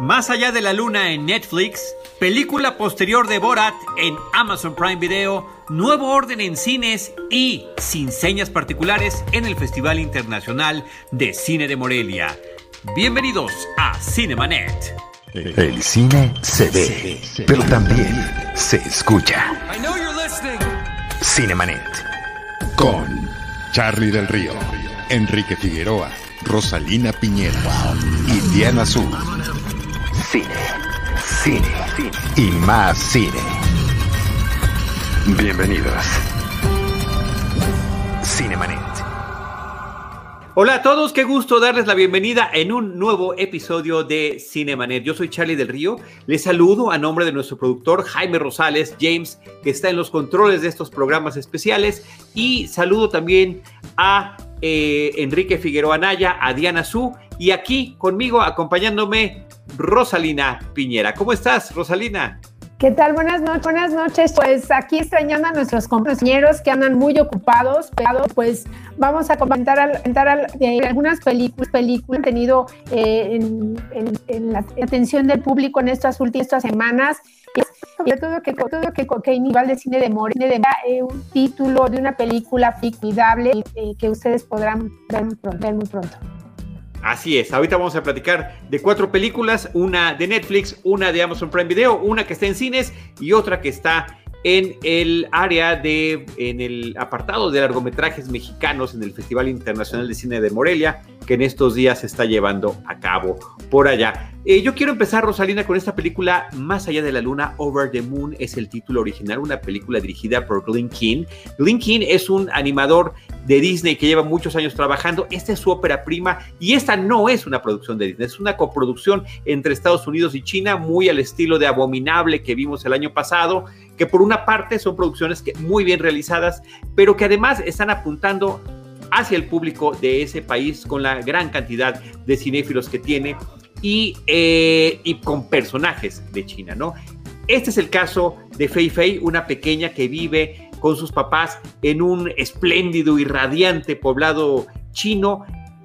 Más allá de la luna en Netflix, película posterior de Borat en Amazon Prime Video, nuevo orden en cines y sin señas particulares en el Festival Internacional de Cine de Morelia. Bienvenidos a Cinemanet. El cine se ve, pero también se escucha. Cinemanet. Con Charlie del Río, Enrique Figueroa, Rosalina Piñera y Diana Azul cine, cine, y más cine. Bienvenidos. Cinemanet. Hola a todos, qué gusto darles la bienvenida en un nuevo episodio de Cinemanet. Yo soy Charlie del Río, les saludo a nombre de nuestro productor Jaime Rosales, James, que está en los controles de estos programas especiales, y saludo también a eh, Enrique Figueroa Naya, a Diana Su, y aquí conmigo acompañándome Rosalina Piñera. ¿Cómo estás, Rosalina? ¿Qué tal? Buenas noches. Buenas noches. Pues aquí extrañando a nuestros compañeros que andan muy ocupados, pero pues vamos a comentar, comentar algunas películas, películas han tenido eh, en, la atención del público en estas últimas semanas. Sobre todo que, todo que, que nivel de cine de More, de eh, un título de una película fictible eh, que ustedes podrán ver muy pronto. Así es, ahorita vamos a platicar de cuatro películas, una de Netflix, una de Amazon Prime Video, una que está en cines y otra que está en el área de, en el apartado de largometrajes mexicanos en el Festival Internacional de Cine de Morelia, que en estos días se está llevando a cabo por allá. Eh, yo quiero empezar, Rosalina, con esta película Más allá de la luna, Over the Moon es el título original, una película dirigida por Glenn King. Glenn King es un animador de Disney que lleva muchos años trabajando. Esta es su ópera prima y esta no es una producción de Disney, es una coproducción entre Estados Unidos y China, muy al estilo de Abominable que vimos el año pasado, que por una parte son producciones que muy bien realizadas, pero que además están apuntando hacia el público de ese país con la gran cantidad de cinéfilos que tiene y, eh, y con personajes de China, ¿no? Este es el caso de Fei Fei, una pequeña que vive con sus papás en un espléndido y radiante poblado chino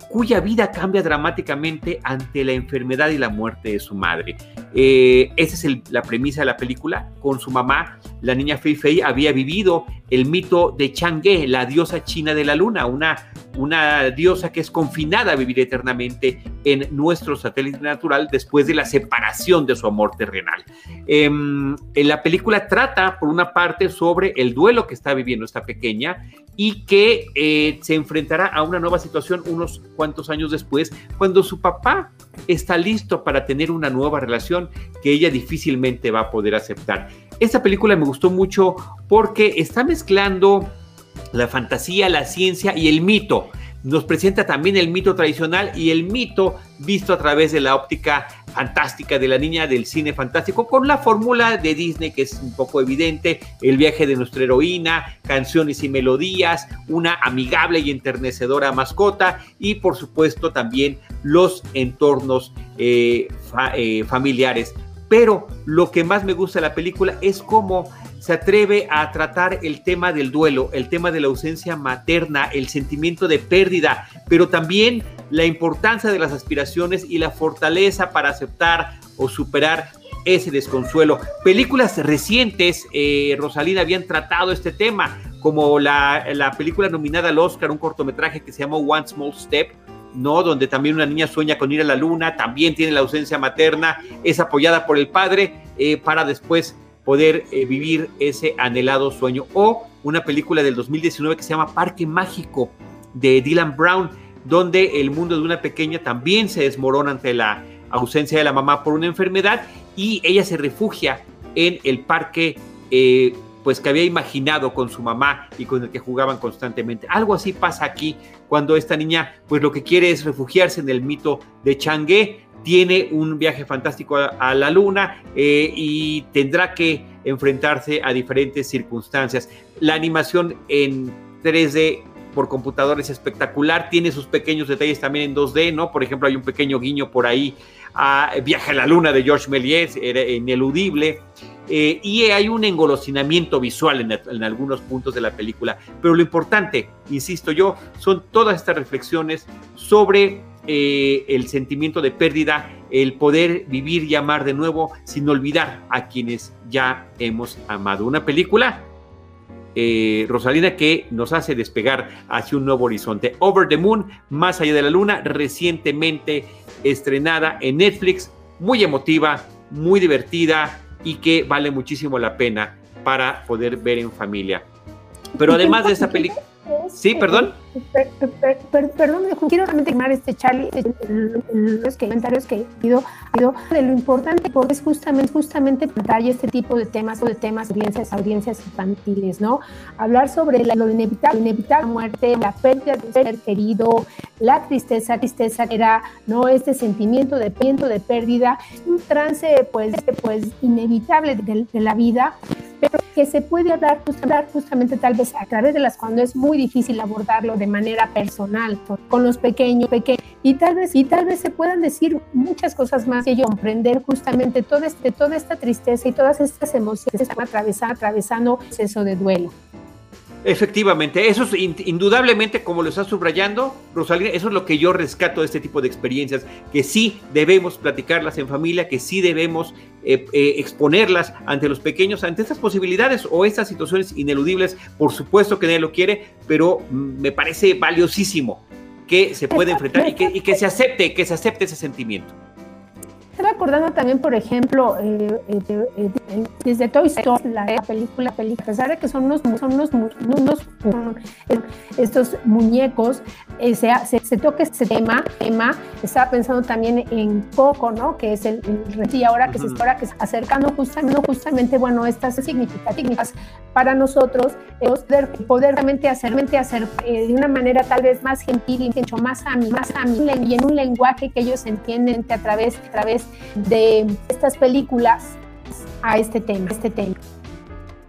cuya vida cambia dramáticamente ante la enfermedad y la muerte de su madre. Eh, esa es la premisa de la película. Con su mamá, la niña Fei Fei había vivido el mito de Chang'e, la diosa china de la luna, una, una diosa que es confinada a vivir eternamente en nuestro satélite natural después de la separación de su amor terrenal. Em, en la película trata, por una parte, sobre el duelo que está viviendo esta pequeña y que eh, se enfrentará a una nueva situación unos cuantos años después, cuando su papá está listo para tener una nueva relación que ella difícilmente va a poder aceptar. Esta película me gustó mucho porque está mezclando la fantasía, la ciencia y el mito nos presenta también el mito tradicional y el mito visto a través de la óptica fantástica de la niña del cine fantástico con la fórmula de Disney que es un poco evidente, el viaje de nuestra heroína, canciones y melodías, una amigable y enternecedora mascota y por supuesto también los entornos eh, eh, familiares. Pero lo que más me gusta de la película es cómo se atreve a tratar el tema del duelo, el tema de la ausencia materna, el sentimiento de pérdida, pero también la importancia de las aspiraciones y la fortaleza para aceptar o superar ese desconsuelo. Películas recientes, eh, Rosalina, habían tratado este tema, como la, la película nominada al Oscar, un cortometraje que se llamó One Small Step, ¿no? Donde también una niña sueña con ir a la luna, también tiene la ausencia materna, es apoyada por el padre eh, para después poder eh, vivir ese anhelado sueño. O una película del 2019 que se llama Parque Mágico de Dylan Brown, donde el mundo de una pequeña también se desmorona ante la ausencia de la mamá por una enfermedad y ella se refugia en el parque eh, pues que había imaginado con su mamá y con el que jugaban constantemente. Algo así pasa aquí cuando esta niña pues lo que quiere es refugiarse en el mito de Chang'e tiene un viaje fantástico a, la luna eh, y tendrá que enfrentarse a diferentes circunstancias. La animación en 3D por computador es espectacular, tiene sus pequeños detalles también en 2D, ¿no? Por ejemplo, hay un pequeño guiño por ahí a Viaje a la Luna de George Méliès, era ineludible. Eh, y hay un engolosinamiento visual en, en, algunos puntos de la película. Pero lo importante, insisto yo, son todas estas reflexiones sobre eh, el sentimiento de pérdida, el poder vivir y amar de nuevo sin olvidar a quienes ya hemos amado. Una película, eh, Rosalina, que nos hace despegar hacia un nuevo horizonte. Over the Moon, Más allá de la luna, recientemente estrenada en Netflix, muy emotiva, muy divertida y que vale muchísimo la pena para poder ver en familia. Pero además de esta película... Sí, perdón. Perdón, quiero realmente quemar este Charlie, los comentarios que he pido, de lo importante porque es justamente, justamente pantalla este tipo de temas, o de temas, audiencias, audiencias infantiles, ¿no? Hablar sobre lo inevitable, inevitable muerte, la pérdida de ser querido, la tristeza, tristeza que era, ¿no? Este sentimiento de, de pérdida, un trance, pues, pues inevitable de, de la vida, pero que se puede hablar, justamente tal vez a través de las cuando es muy difícil abordarlo de manera personal con los pequeños, y tal vez y tal vez se puedan decir muchas cosas más y yo comprender justamente todo este, toda esta tristeza y todas estas emociones que están atravesando, atravesando el proceso de duelo. Efectivamente, eso es indudablemente, como lo está subrayando Rosalina, eso es lo que yo rescato de este tipo de experiencias, que sí debemos platicarlas en familia, que sí debemos eh, eh, exponerlas ante los pequeños, ante estas posibilidades o estas situaciones ineludibles. Por supuesto que nadie lo quiere, pero mm, me parece valiosísimo que se pueda enfrentar y que, se acepte, que se acepte ese sentimiento. Estaba acordando también, por ejemplo, eh, eh, eh, desde Toy Story, la película, película, a pesar de que son unos, son unos, unos estos muñecos, se, se, toca este tema, tema, estaba pensando también en Coco, ¿no? Que es el, el y ahora que se está que acercando justamente, justamente, bueno, estas significativas para nosotros, poder, poder realmente hacer, realmente hacer de una manera tal vez más gentil y mucho más a mí, más a mí, y en un lenguaje que ellos entienden a través, a través de estas películas a este tema, este tema.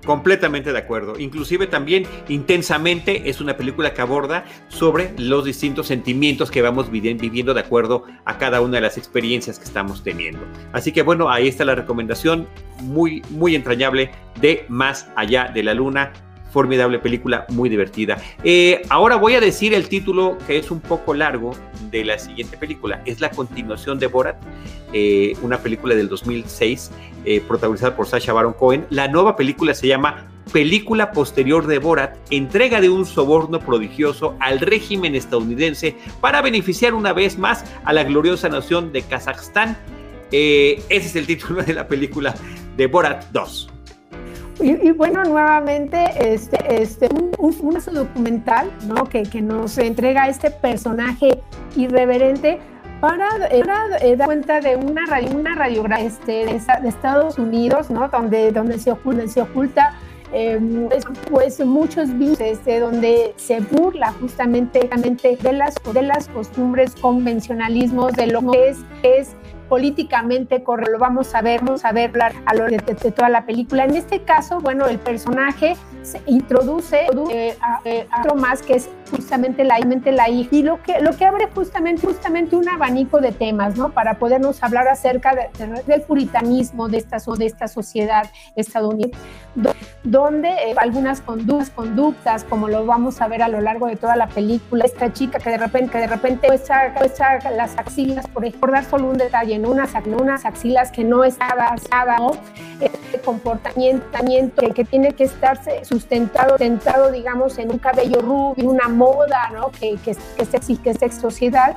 Completamente de acuerdo. Inclusive también intensamente es una película que aborda sobre los distintos sentimientos que vamos viviendo de acuerdo a cada una de las experiencias que estamos teniendo. Así que bueno, ahí está la recomendación muy, muy entrañable de Más allá de la luna formidable película, muy divertida. Eh, ahora voy a decir el título que es un poco largo de la siguiente película. Es la continuación de Borat, eh, una película del 2006 eh, protagonizada por Sacha Baron Cohen. La nueva película se llama Película posterior de Borat, entrega de un soborno prodigioso al régimen estadounidense para beneficiar una vez más a la gloriosa nación de Kazajstán. ese es el título de la película de Borat 2. Y, bueno, nuevamente, este, este, un, un, documental ¿no? que, que, nos entrega este personaje irreverente para, eh, eh, dar cuenta de una, una radiografía este, de, Estados Unidos, ¿no? donde, donde se oculta, se oculta em, pues, pues, muchos vídeos este, donde se burla justamente, de, las, de las costumbres, convencionalismos, de lo que es políticamente corre, lo vamos a ver, vamos a ver a lo de, de, toda la película. En este caso, bueno, el personaje se introduce eh, a, eh, otro más que es justamente la, la hija y lo que, lo que abre justamente, justamente un abanico de temas, ¿no? Para podernos hablar acerca del puritanismo de esta, de esta sociedad estadounidense, donde eh, algunas conductas, conductas, como lo vamos a ver a lo largo de toda la película, esta chica que de repente, que de repente muestra, las axilas, por, por dar solo un detalle, en unas, unas axilas que no estaba basada, ¿no? Este comportamiento que, que tiene que estarse sustentado, sustentado, digamos, en un cabello rubio, una moda, ¿no? Que, que, que, se, que es sociedad,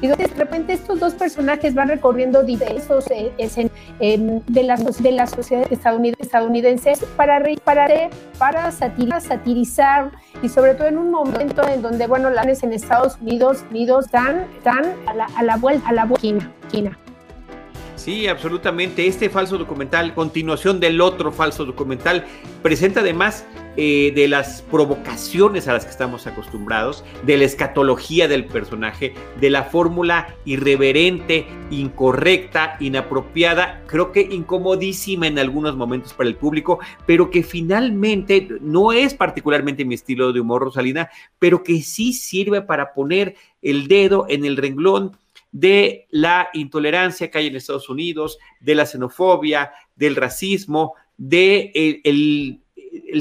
y de repente estos dos personajes van recorriendo diversos eh, de, las, de la sociedad estadounidense para, para, para satirizar, satirizar y sobre todo en un momento en donde, bueno, las en Estados Unidos, Unidos dan, dan a la, a la vuelta, a la vuelta, Sí, absolutamente. Este falso documental, continuación del otro falso documental, presenta además eh, de las provocaciones a las que estamos acostumbrados, de la escatología del personaje, de la fórmula irreverente, incorrecta, inapropiada, creo que incomodísima en algunos momentos para el público, pero que finalmente no es particularmente mi estilo de humor, Rosalina, pero que sí sirve para poner el dedo en el renglón de la intolerancia que hay en Estados Unidos, de la xenofobia, del racismo, de el, el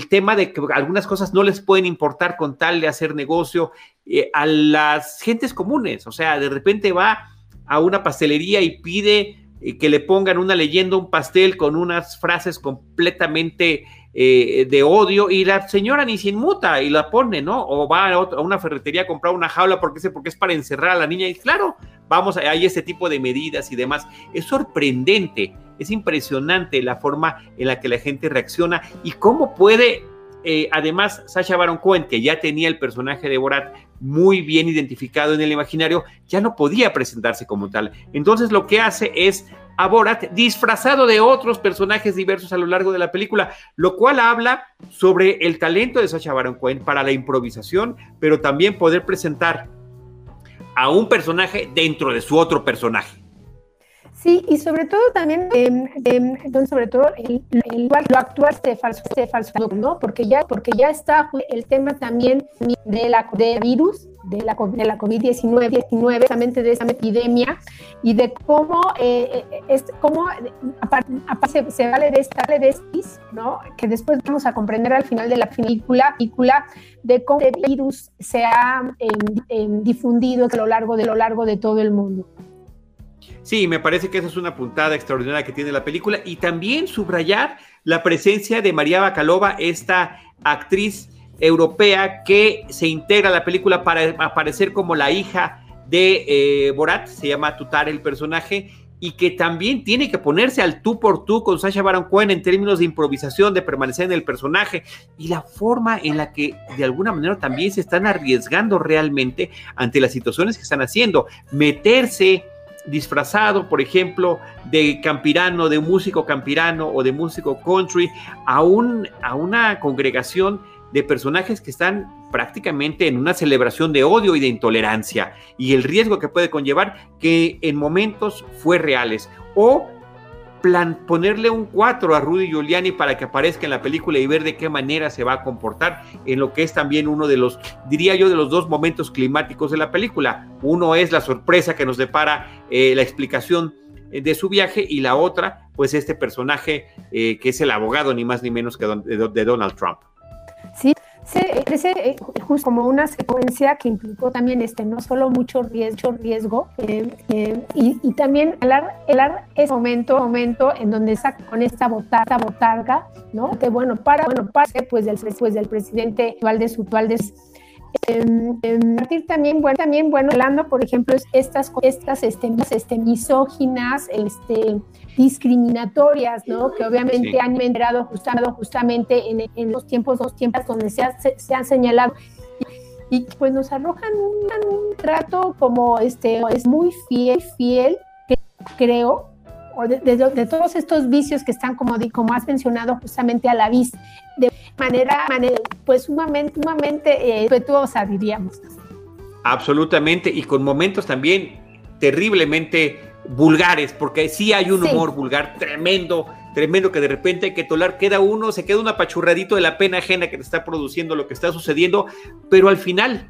tema de que algunas cosas no les pueden importar con tal de hacer negocio eh, a las gentes comunes. O sea, de repente va a una pastelería y pide eh, que le pongan una leyenda, un pastel con unas frases completamente eh, de odio y la señora ni se inmuta y la pone, ¿no? O va a, una ferretería a comprar una jaula porque, porque es para encerrar a la niña y claro, vamos, hay ese tipo de medidas y demás. Es sorprendente, es impresionante la forma en la que la gente reacciona y cómo puede, eh, además, Sasha Baron Cohen, que ya tenía el personaje de Borat muy bien identificado en el imaginario, ya no podía presentarse como tal. Entonces lo que hace es a Borat disfrazado de otros personajes diversos a lo largo de la película, lo cual habla sobre el talento de Sacha Baron Cohen para la improvisación, pero también poder presentar a un personaje dentro de su otro personaje. Sí, y sobre todo también, eh, sobre todo, lo actúa este falso, este falso, ¿no? Porque ya, porque ya está el tema también de la de virus, de la, de la COVID-19, 19, precisamente de esa epidemia, y de cómo, eh, eh es, cómo se, se, vale de esta de estis, ¿no? Que después vamos a comprender al final de la película, película de cómo el virus se ha em, difundido a lo largo de lo largo de todo el mundo. Sí, me parece que esa es una puntada extraordinaria que tiene la película. Y también subrayar la presencia de María Bacalova, esta actriz europea que se integra a la película para aparecer como la hija de eh, Borat, se llama Tutar el personaje, y que también tiene que ponerse al tú por tú con Sasha Baron Cohen en términos de improvisación, de permanecer en el personaje y la forma en la que de alguna manera también se están arriesgando realmente ante las situaciones que están haciendo, meterse disfrazado, por ejemplo, de campirano, de músico campirano o de músico country, a, un, a una congregación de personajes que están prácticamente en una celebración de odio y de intolerancia y el riesgo que puede conllevar que en momentos fue reales o plan, ponerle un 4 a Rudy Giuliani para que aparezca en la película y ver de qué manera se va a comportar en lo que es también uno de los, diría yo, de los dos momentos climáticos de la película. Uno es la sorpresa que nos depara eh, la explicación eh, de su viaje y la otra, pues este personaje eh, que es el abogado ni más ni menos que de Donald Trump. Sí, ese, eh, justo como una secuencia que implicó también este no solo mucho riesgo, riesgo eh, eh, y, también el ar, ese momento, momento en donde saca con esta botarga, botarga, ¿no? Que bueno, para, bueno, pase pues del, pues, del presidente Valdés Valdés en, partir también, bueno, también, bueno, hablando, por ejemplo, estas, estas este, este, misóginas, este, discriminatorias, ¿no? Que obviamente han entrado justamente, justamente en, en, los tiempos, dos tiempos donde se, se han señalado y, pues nos arrojan un, un, trato como este es muy fiel, fiel, creo, de, todos estos vicios que están, como, como has mencionado, justamente a la vista, de manera, pues sumamente, sumamente eh, respetuosa, diríamos. Absolutamente, y con momentos también terriblemente vulgares, porque sí hay un humor vulgar tremendo, tremendo que de repente hay que tolar, queda uno, se queda un apachurradito de la pena ajena que te está produciendo lo que está sucediendo, pero al final,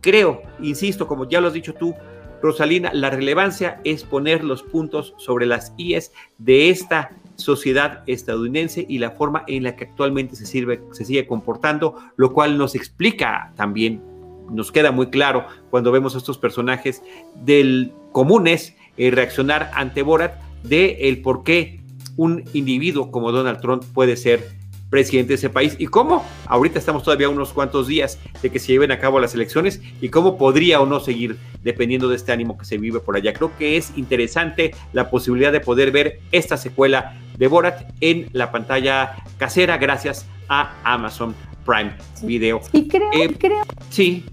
creo, insisto, como ya lo has dicho tú, Rosalina, la relevancia es poner los puntos sobre las IES de esta sociedad estadounidense y la forma en la que actualmente se, sirve, se sigue comportando, lo cual nos explica también, nos queda muy claro cuando vemos a estos personajes del comunes eh, reaccionar ante Borat de el por qué un individuo como Donald Trump puede ser presidente de ese país y cómo ahorita estamos todavía unos cuantos días de que se lleven a cabo las elecciones y cómo podría o no seguir dependiendo de este ánimo que se vive por allá. Creo que es interesante la posibilidad de poder ver esta secuela de Borat en la pantalla casera gracias a Amazon Prime Video. Y creo, eh, creo sí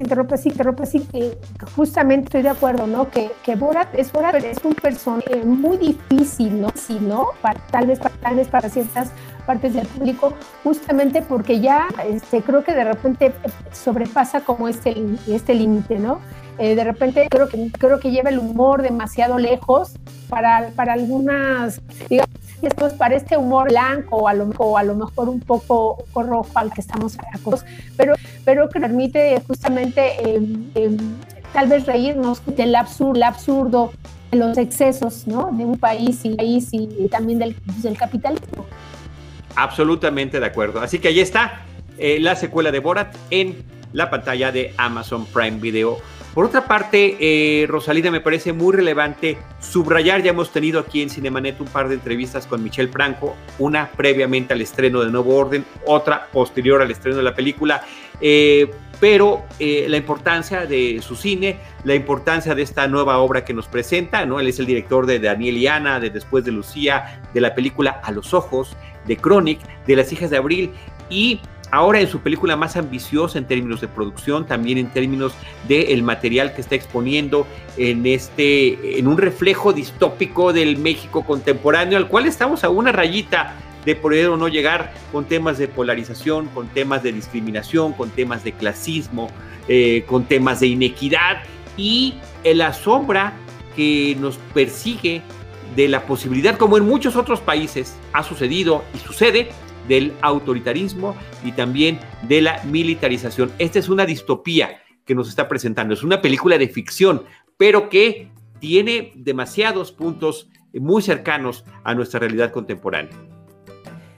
interrumpe sí, interrumpe sí, que justamente estoy de acuerdo, ¿no? Que, que Borat es, Borat es un personaje muy difícil, ¿no? Sí, ¿no? Para, tal, vez, para, tal vez para ciertas partes del público, justamente porque ya este, creo que de repente sobrepasa como este, este límite, ¿no? Eh, de repente creo que, creo que lleva el humor demasiado lejos para, para algunas, digamos, después para este humor blanco o a lo, o a lo mejor un poco, rojo al que estamos acostumbrados, pero, pero que permite justamente em, em, tal vez reírnos del absurdo, el absurdo de los excesos ¿no? de un país y, país y también del, del capitalismo. Absolutamente de acuerdo. Así que ahí está eh, la secuela de Borat en la pantalla de Amazon Prime Video. Por otra parte, eh, Rosalina, me parece muy relevante subrayar, ya hemos tenido aquí en Cinemanet un par de entrevistas con Michelle Franco, una previamente al estreno de Nuevo Orden, otra posterior al estreno de la película, eh, pero eh, la importancia de su cine, la importancia de esta nueva obra que nos presenta, ¿no? Él es el director de Daniel y Ana, de Después de Lucía, de la película A los Ojos, de Chronic, de Las Hijas de Abril, y ahora en su película más ambiciosa en términos de producción, también en términos del material que está exponiendo en este, en un reflejo distópico del México contemporáneo, al cual estamos a una rayita de poder o no llegar con temas de polarización, con temas de discriminación, con temas de clasismo, eh, con temas de inequidad. Y la sombra que nos persigue de la posibilidad, como en muchos otros países ha sucedido y sucede, del autoritarismo y también de la militarización. Esta es una distopía que nos está presentando, es una película de ficción, pero que tiene demasiados puntos muy cercanos a nuestra realidad contemporánea.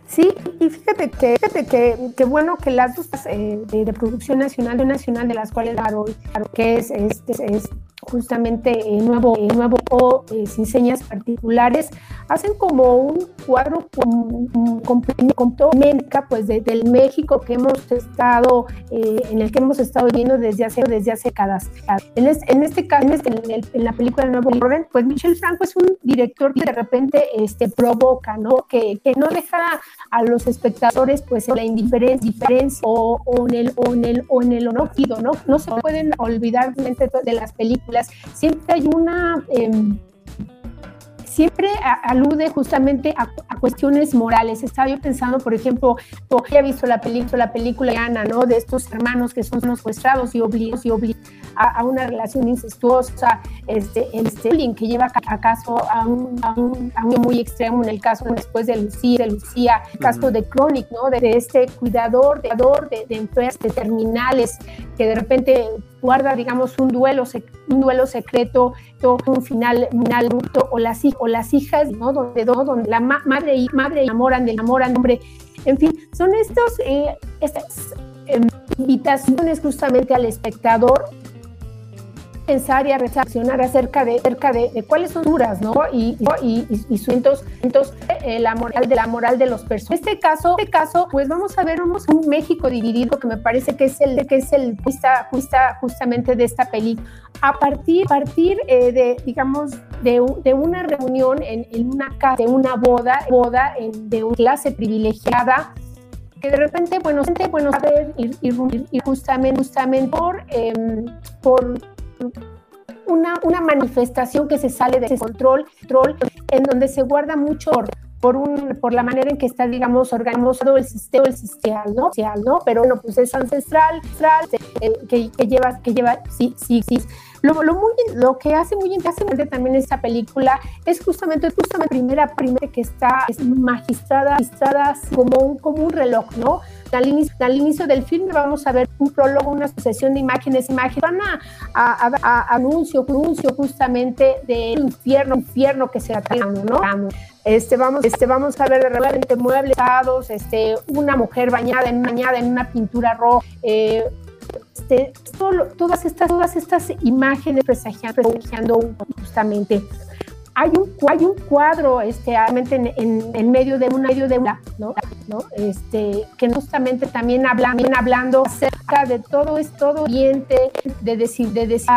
Sí, y fíjate que, fíjate que, que bueno que las dos eh, de, producción nacional, de nacional, de las cuales hoy, que es, es, es justamente eh, nuevo, eh, nuevo o eh, sin señas particulares, hacen como un cuadro complemento pues del México que hemos estado, en el que hemos estado viviendo desde hace, desde hace décadas. En, en este caso, en, la película Nuevo Orden, pues Michel Franco es un director que de repente este, provoca, ¿no? Que, que no deja a los espectadores pues en la indiferencia, diferencia o, o, en el o en el o en el ¿no? No se pueden olvidar de las películas siempre hay una... Em, siempre alude justamente a, cuestiones morales. Estaba yo pensando, por ejemplo, he visto la película, la película de Ana, ¿no? De estos hermanos que son secuestrados y obligados y a, una relación incestuosa, este, este que lleva a caso a un, a un, muy extremo en el caso después de Lucía, de Lucía, el caso de Chronic, ¿no? De, este cuidador, de, de, de terminales que de repente guarda, digamos, un duelo, un duelo secreto, un final, final o las, o las hijas, ¿no? Donde, donde la madre y madre enamoran, enamoran, hombre. En fin, son estos, eh, estas eh, invitaciones justamente al espectador pensar y a reflexionar acerca de, acerca de, cuáles son duras, ¿no? Y, y, y, y entonces, eh, la moral de la moral de los personas. En este caso, este caso, pues vamos a ver vamos un México dividido que me parece que es el que es el justa, justa, justamente de esta película. A partir, partir eh, de, digamos, de, de, una reunión en, en, una casa, de una boda, boda en, de una clase privilegiada que de repente, bueno, bueno, a ver, ir, ir, justamente, justamente por, em, por una, una manifestación que se sale de control, control en donde se guarda mucho por, un, por la manera en que está, digamos, organizado el sistema, el sistema ¿no? ¿no? Pero bueno, pues es ancestral, eh, que, que, lleva, que lleva, sí, sí, sí. Lo, lo, muy, lo que hace muy interesante también esta película es justamente, justamente la primera, primera que está magistrada, magistrada como un, como un reloj, ¿no? Al inicio, del filme vamos a ver un prólogo, una sucesión de imágenes, imágenes, van a, a, anuncio, anuncio justamente del infierno, infierno que se está ¿no? Este, vamos, este, vamos a ver realmente muebles, este, una mujer bañada en, bañada en una pintura roja, eh, este, todas, estas, todas estas imágenes presagiando, presagiando justamente hay un, hay un cuadro este, en, en, medio de un medio de una, ¿no? ¿no? Este, que justamente también hablan, hablando acerca de todo es todo oriente, de decir, de decir,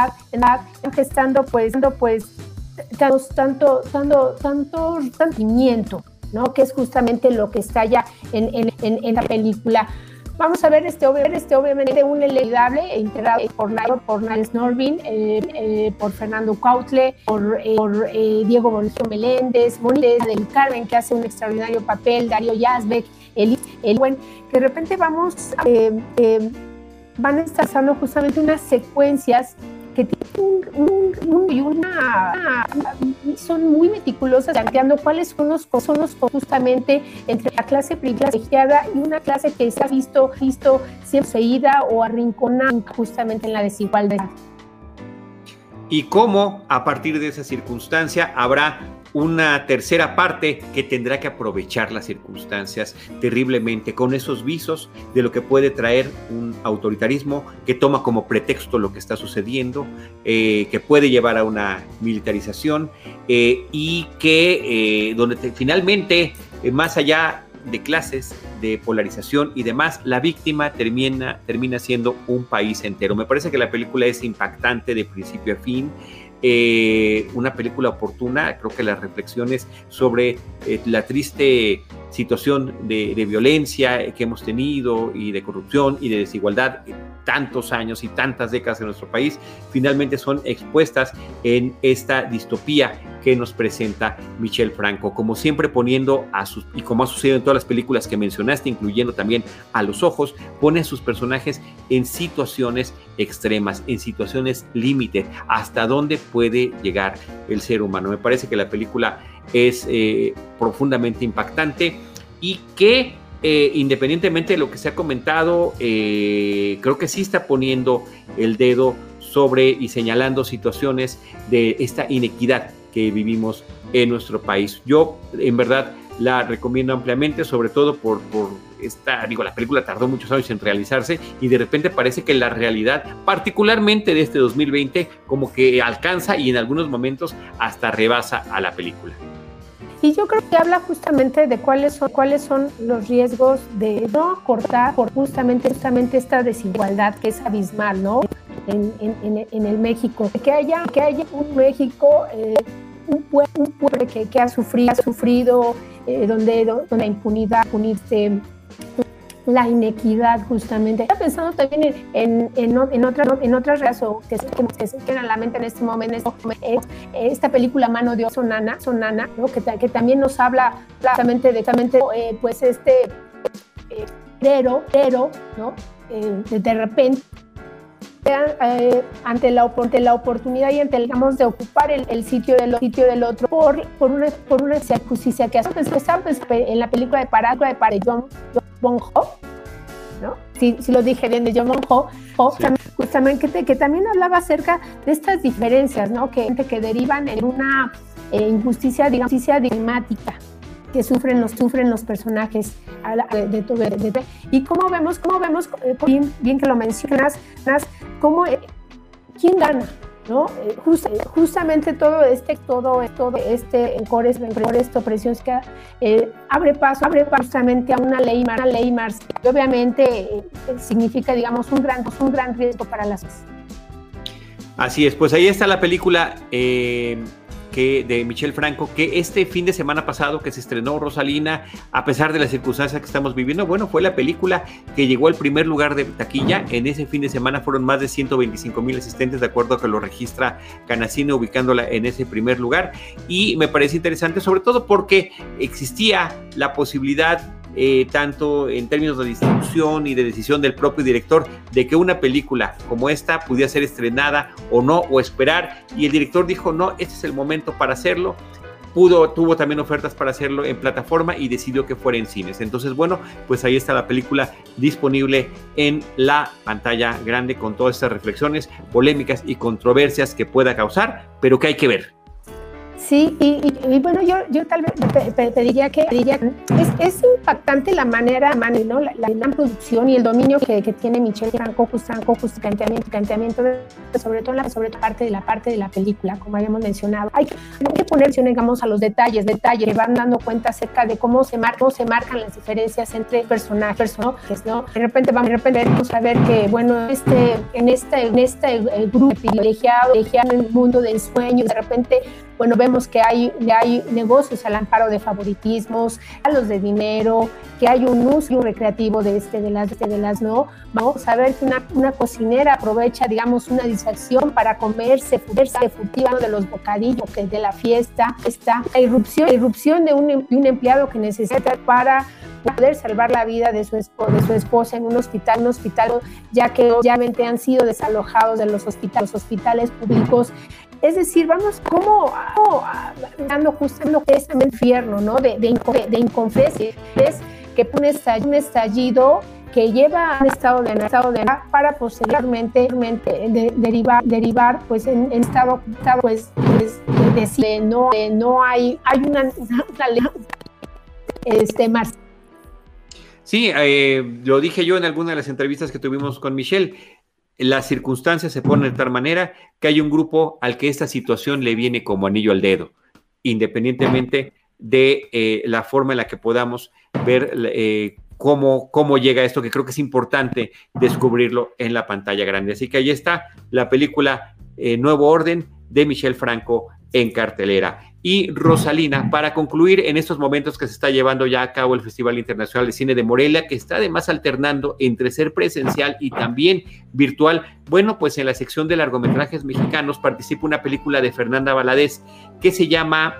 gestando pues, pues tanto, tanto, tanto sentimiento, ¿no? Que es justamente lo que está ya en, en, en la película. Vamos a ver este, este obviamente un inolvidable integrado por, por Niles Norvin, eh, eh, por Fernando Cautle, por, eh, por Diego Bonito Meléndez, Bonita del Carmen, que hace un extraordinario papel, Darío Yazbek, el, el buen, que de repente vamos, van a estar usando justamente unas secuencias que tienen un, y una, son muy meticulosas planteando cuáles son los, son justamente entre la clase privilegiada y una clase que ha visto, visto siempre seguida o arrinconada justamente en la desigualdad. y cómo a partir de esa circunstancia habrá una tercera parte que tendrá que aprovechar las circunstancias terriblemente con esos visos de lo que puede traer un autoritarismo que toma como pretexto lo que está sucediendo, eh, que puede llevar a una militarización eh, y que eh, donde finalmente, más allá de clases, de polarización y demás, la víctima termina, termina siendo un país entero. Me parece que la película es impactante de principio a fin. Eh, una película oportuna, creo que las reflexiones sobre eh, la triste situación de, violencia que hemos tenido y de corrupción y de desigualdad tantos años y tantas décadas en nuestro país, finalmente son expuestas en esta distopía que nos presenta Michel Franco, como siempre poniendo a sus, y como ha sucedido en todas las películas que mencionaste, incluyendo también a los ojos, pone a sus personajes en situaciones extremas, en situaciones límite, hasta dónde puede llegar el ser humano. Me parece que la película es eh, profundamente impactante y que eh, independientemente de lo que se ha comentado, eh, creo que sí está poniendo el dedo sobre y señalando situaciones de esta inequidad que vivimos en nuestro país. Yo, en verdad, la recomiendo ampliamente, sobre todo por, por esta, digo, la película tardó muchos años en realizarse y de repente parece que la realidad, particularmente de este 2020, como que alcanza y en algunos momentos hasta rebasa a la película. Y yo creo que habla justamente de cuáles son, cuáles son los riesgos de no cortar por justamente, justamente esta desigualdad que es abismal, ¿no? En, el México. Que haya, que haya un México, eh, un, pueblo, un, pueblo, que, ha sufrido, ha sufrido eh, donde, donde la impunidad, unirse la inequidad justamente. Estaba pensando también en, en, en, otras en otras que, que se quedan a la mente en este momento, esta película Mano de Oso Nana, Sonana, ¿no? que, que también nos habla claramente de eh, pues este eh, pero, pero, ¿no? Eh, de, repente eh, ante, la, ante la oportunidad y ante digamos de ocupar el, el sitio del sitio del otro por, por una por una justicia que hace pues, pues, en la película de Paragua de Pare John ¿no? Si, lo dije bien de John Ho, justamente que, que, también hablaba acerca de estas diferencias, ¿no? Que, que derivan en una eh, injusticia, digamos, injusticia climática que sufren los sufren los personajes de, de, de, y cómo vemos cómo vemos eh, bien, bien que lo mencionas cómo eh, quién gana ¿no? Eh, justamente todo este, todo, todo este por esta opresión eh, abre paso, abre paso justamente a una ley, una ley marcial, que obviamente eh, significa, digamos, un gran, un gran riesgo para las. Así es, pues ahí está la película de Michel Franco, que este fin de semana pasado que se estrenó Rosalina, a pesar de las circunstancias que estamos viviendo, bueno, fue la película que llegó al primer lugar de taquilla. En ese fin de semana fueron más de 125 mil asistentes, de acuerdo a que lo registra Canacine, ubicándola en ese primer lugar. Y me parece interesante, sobre todo porque existía la posibilidad eh, tanto en términos de distribución y de decisión del propio director, de que una película como esta pudiera ser estrenada o no, o esperar. Y el director dijo, no, este es el momento para hacerlo. Pudo, tuvo también ofertas para hacerlo en plataforma y decidió que fuera en cines. Entonces, bueno, pues ahí está la película disponible en la pantalla grande con todas estas reflexiones, polémicas y controversias que pueda causar, pero que hay que ver. Sí, y, bueno, yo, yo tal vez pediría que es, es, impactante la manera, ¿no? la, la, producción y el dominio que, tiene Michelle Franco, Franco, planteamiento, planteamiento sobre todo la sobre parte de la parte de la película, como habíamos mencionado. Hay que, hay que poner, digamos, a los detalles, detalles que van dando cuenta acerca de cómo se, mar, se marcan las diferencias entre personajes, ¿no? ¿no? De repente vamos, de repente a ver que, bueno, este, en este, en este grupo privilegiado, privilegiado en el mundo del sueño, de repente bueno, vemos que hay, hay negocios al amparo de favoritismos, a los de dinero, que hay un uso recreativo de, este, de, las, de las no. Vamos a ver que una, una cocinera aprovecha, digamos, una distracción para comerse, fugarse furtiva de los bocadillos de la fiesta. Está la irrupción, irrupción de, un, de un empleado que necesita para poder salvar la vida de su, de su esposa en un hospital, un hospital ya que obviamente han sido desalojados de los hospitales, los hospitales públicos. Es decir, vamos como dando justamente este infierno, ¿no? De, de, de, de que un estallido, un estallido que lleva al estado de estado de para posteriormente derivar derivar pues en, estado, pues, pues de, no no hay hay una, una, este más Sí, eh, lo dije yo en alguna de las entrevistas que tuvimos con Michelle. Las circunstancias se ponen de tal manera que hay un grupo al que esta situación le viene como anillo al dedo, independientemente de eh, la forma en la que podamos ver eh, cómo, cómo llega esto, que creo que es importante descubrirlo en la pantalla grande. Así que ahí está la película Nuevo Orden de Michelle Franco en cartelera. Y Rosalina, para concluir en estos momentos que se está llevando ya a cabo el Festival Internacional de Cine de Morelia, que está además alternando entre ser presencial y también virtual, bueno, pues en la sección de largometrajes mexicanos participa una película de Fernanda Valadez que se llama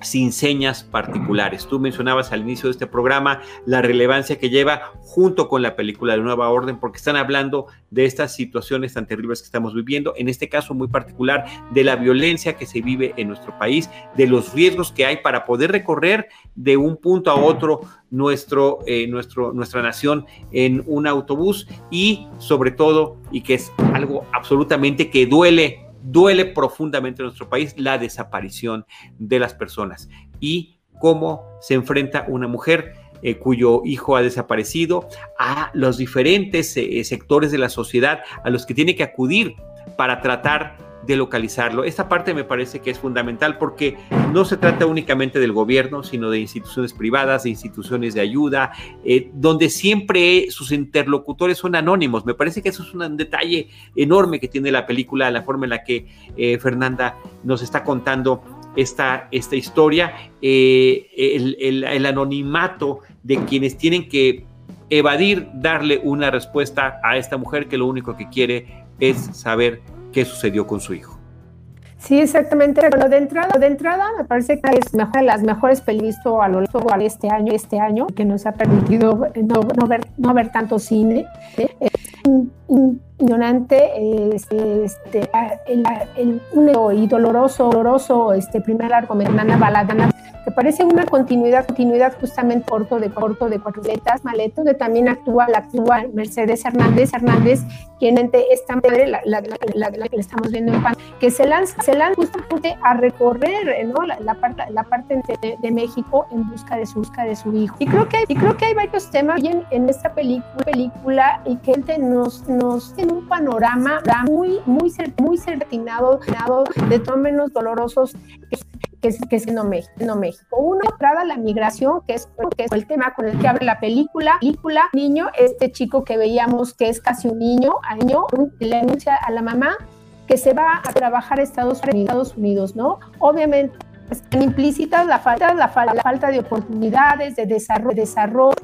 sin señas particulares. Tú mencionabas al inicio de este programa la relevancia que lleva junto con la película de Nueva Orden, porque están hablando de estas situaciones tan terribles que estamos viviendo, en este caso muy particular, de la violencia que se vive en nuestro país, de los riesgos que hay para poder recorrer de un punto a otro nuestro, eh, nuestro, nuestra nación en un autobús y sobre todo, y que es algo absolutamente que duele duele profundamente en nuestro país la desaparición de las personas y cómo se enfrenta una mujer eh, cuyo hijo ha desaparecido a los diferentes eh, sectores de la sociedad a los que tiene que acudir para tratar de localizarlo. Esta parte me parece que es fundamental porque no se trata únicamente del gobierno, sino de instituciones privadas, de instituciones de ayuda, eh, donde siempre sus interlocutores son anónimos. Me parece que eso es un detalle enorme que tiene la película, la forma en la que eh, Fernanda nos está contando esta, esta historia, eh, el, el anonimato de quienes tienen que evadir darle una respuesta a esta mujer que lo único que quiere es saber qué sucedió con su hijo. Sí, exactamente. Bueno, de entrada, de entrada me parece que es mejor, de las mejores películas a lo largo de este año, este año, que nos ha permitido no, ver, no ver tanto cine. Eh, ignorante este, este, el, el, un y doloroso, doloroso este primer largometraje Baladana que parece una continuidad, continuidad justamente corto de corto de cuatro letras, maleto, que también actúa la actúa Mercedes Hernández, Hernández, quien esta madre, la, la, la, la, que estamos viendo en pan, que se lanza, se lanza justamente a recorrer ¿no? la, parte, la parte de, de, México en busca de su busca de su hijo. Y creo que y creo que hay varios temas en, en esta película, película y que nos, nos en un panorama muy, muy, muy certinado de todo menos dolorosos que es, que es no México, no México. Uno, entrada la migración, que es, que es el tema con el que abre la película. Película, niño, este chico que veíamos que es casi un niño, año, le anuncia a la mamá que se va a trabajar Estados Unidos, ¿no? Obviamente están implícitas la falta, la, la falta de oportunidades, de desarrollo, de desarrollo,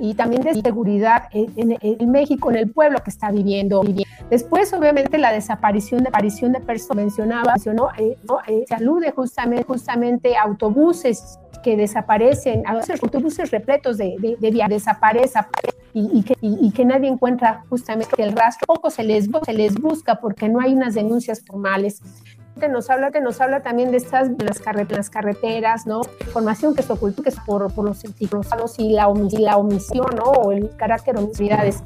y también de seguridad en, en, México, en el pueblo que está viviendo. Después, obviamente, la desaparición de, aparición de personas mencionaba, mencionó, eh, eh, se alude justamente, justamente a autobuses que desaparecen, a veces autobuses repletos de, de, de desaparecen y, y, que, y, que, nadie encuentra justamente el rastro, poco se les, se les busca porque no hay unas denuncias formales nos habla, que nos habla también de estas las, las carreteras, ¿no? Información que se ocultó que es por, por los certificados y la, omisión, ¿no? O el carácter homicidas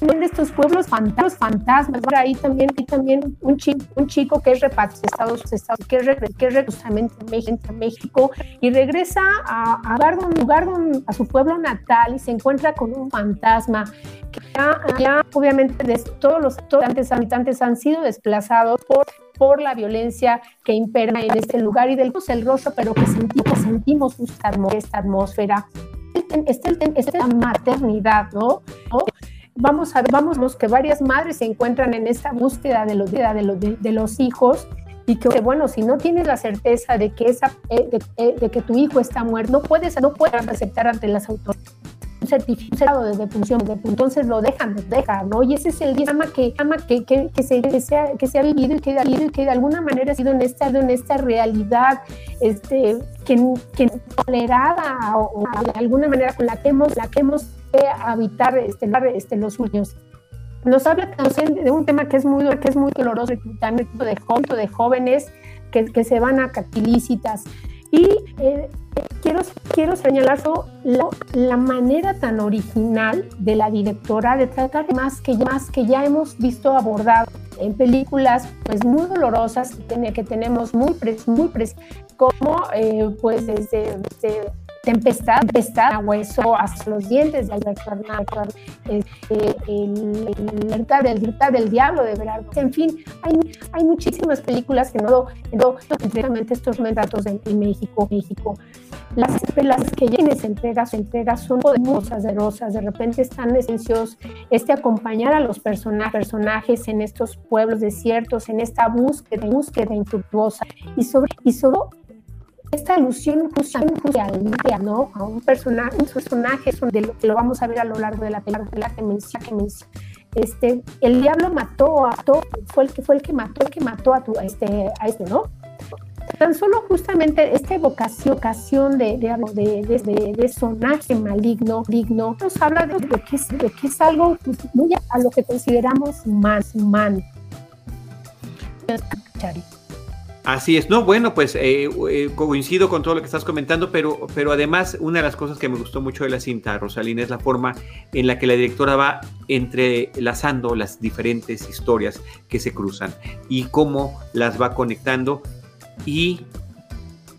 de estos pueblos fantasmas, fantasmas. Ahora ahí también, hay también un chico, un chico que es repatriado Estados, Estados que es, que es justamente en México y regresa a, a, lugar donde, a su pueblo natal y se encuentra con un fantasma que ya, ya obviamente de todos los habitantes han sido desplazados por por la violencia que impera en este lugar y del el rostro, pero que sentimos, sentimos esta atmósfera. Esta es la maternidad, ¿no? Vamos a ver, vamos que varias madres se encuentran en esta búsqueda de los, de de, los hijos y que bueno, si no tienes la certeza de que esa eh, eh, de, que tu hijo está muerto, no puedes no puedes aceptar ante las autoridades certificado de defunción, entonces lo dejan, lo dejan, ¿no? Y ese es el drama que, que, que, que, se, que, se ha, que ha vivido y que, que de alguna manera ha sido en esta, en esta realidad este, que, que tolerada o, de alguna manera con la que hemos de habitar este, este, los sueños nos habla de un tema que es muy, que es muy doloroso, de, de jóvenes que, que se van a catilícitas. Y eh, quiero, quiero señalar la, la, manera tan original de la directora de tratar más que, más que ya hemos visto abordado en películas pues muy dolorosas que, que tenemos muy, muy como eh, pues desde, desde tempestad, tempestad a hueso hasta los dientes de Albert Bernard, este, el, el libertad del diablo de verdad. En fin, hay, hay muchísimas películas que no, no concretamente estos retratos de, México, México. Las, las que se entregas, entregas son poderosas, de de repente están esencios, este acompañar a los personajes, personajes en estos pueblos desiertos, en esta búsqueda, búsqueda infructuosa y sobre, y sobre esta alusión justamente ¿no? A un personaje, un personaje de lo que lo vamos a ver a lo largo de la película que menciona, que menciona. Este, el diablo mató a todo, fue el que fue el que mató, el que mató a, tu, a este, a este, ¿no? Tan solo justamente esta evocación de, de, de, de, de sonaje maligno, digno, nos habla de, que, es, de que es algo pues, muy a, lo que consideramos más humano. Así es, no, bueno, pues eh, eh, coincido con todo lo que estás comentando, pero, pero además una de las cosas que me gustó mucho de la cinta, Rosalina, es la forma en la que la directora va entrelazando las diferentes historias que se cruzan y cómo las va conectando y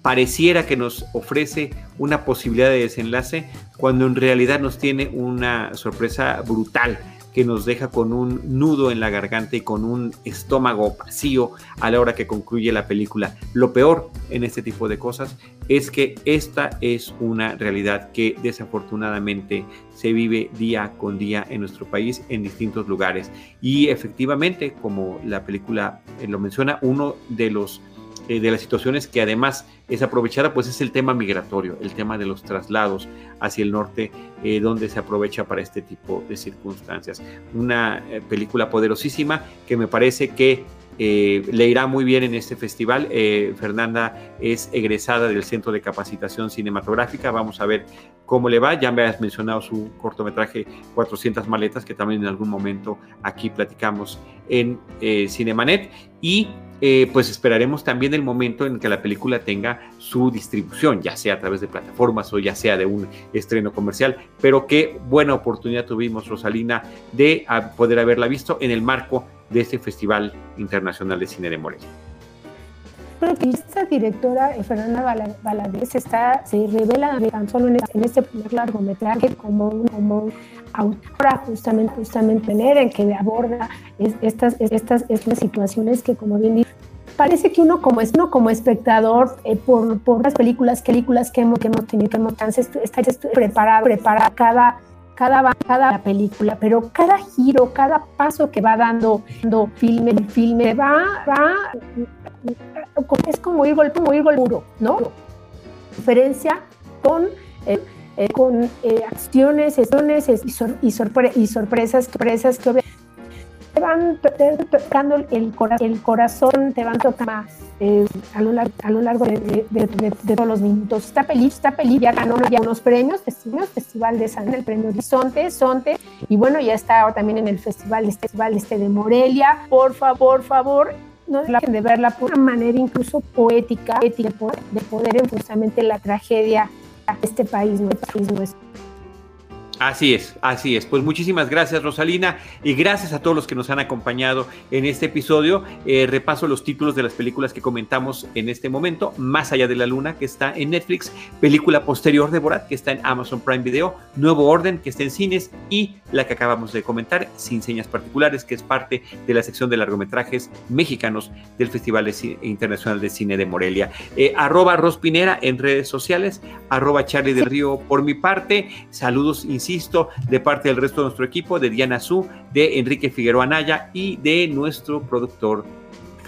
pareciera que nos ofrece una posibilidad de desenlace cuando en realidad nos tiene una sorpresa brutal que nos deja con un nudo en la garganta y con un estómago vacío a la hora que concluye la película. Lo peor en este tipo de cosas es que esta es una realidad que desafortunadamente se vive día con día en nuestro país en distintos lugares. Y efectivamente, como la película eh, lo menciona, uno de los eh, de las situaciones que además es aprovechada, pues es el tema migratorio, el tema de los traslados hacia el norte, eh, donde se aprovecha para este tipo de circunstancias. Una eh, película poderosísima que me parece que le irá muy bien en este festival. Fernanda es egresada del Centro de Capacitación Cinematográfica. Vamos a ver cómo le va. Ya me has mencionado su cortometraje 400 maletas, que también en algún momento aquí platicamos en Cinemanet. Y eh, pues esperaremos también el momento en que la película tenga su distribución, ya sea a través de plataformas o ya sea de un estreno comercial, pero qué buena oportunidad tuvimos, Rosalina, de poder haberla visto en el marco de este Festival Internacional de Cine de Morelia. esta directora, eh, Fernanda Valadez, está, se revela tan solo en este primer largometraje como, un, autora justamente, justamente en que aborda estas, estas, estas situaciones que, como bien dice, parece que uno como, uno como espectador, eh, por, por las películas, películas que hemos, que hemos tenido, que hemos está, preparado, prepara cada, cada, cada película, pero cada giro, cada paso que va dando, dando filme, filme va, va, es como ir como ir golpe ¿no? Diferencia con eh, eh, con eh, acciones, acciones y, sorpresas, sorpresas que te van tocando el, corazón, te van tocando eh, a, lo largo, a lo largo de, todos los minutos. Esta peli, esta peli ya ganó ya unos premios, festivales, Festival de San, el premio Horizonte, Sonte, y bueno, ya está también en el festival, este, festival este de Morelia. Por favor, por favor, no dejen de verla por una manera incluso poética, de poder, de justamente la tragedia este país, nuestro país nuestro. Así es, así es. Pues muchísimas gracias Rosalina y gracias a todos los que nos han acompañado en este episodio. Eh, repaso los títulos de las películas que comentamos en este momento. Más allá de la luna, que está en Netflix. Película posterior de Borat, que está en Amazon Prime Video. Nuevo Orden, que está en cines. Y la que acabamos de comentar, Sin Señas Particulares, que es parte de la sección de largometrajes mexicanos del Festival Internacional de Cine de Morelia. Eh, arroba Rospinera en redes sociales. Arroba Charlie del Río por mi parte. Saludos, insisto, de parte del resto de nuestro equipo, de Diana Su, de Enrique Figueroa Anaya y de nuestro productor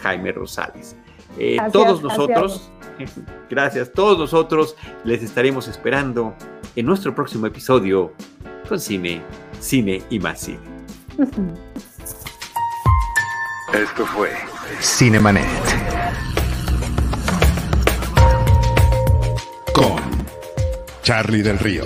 Jaime Rosales. Eh, todos nosotros, gracias. todos nosotros les estaremos esperando en nuestro próximo episodio con cine, cine y más cine. Esto fue Cinemanet. Con Charlie del Río.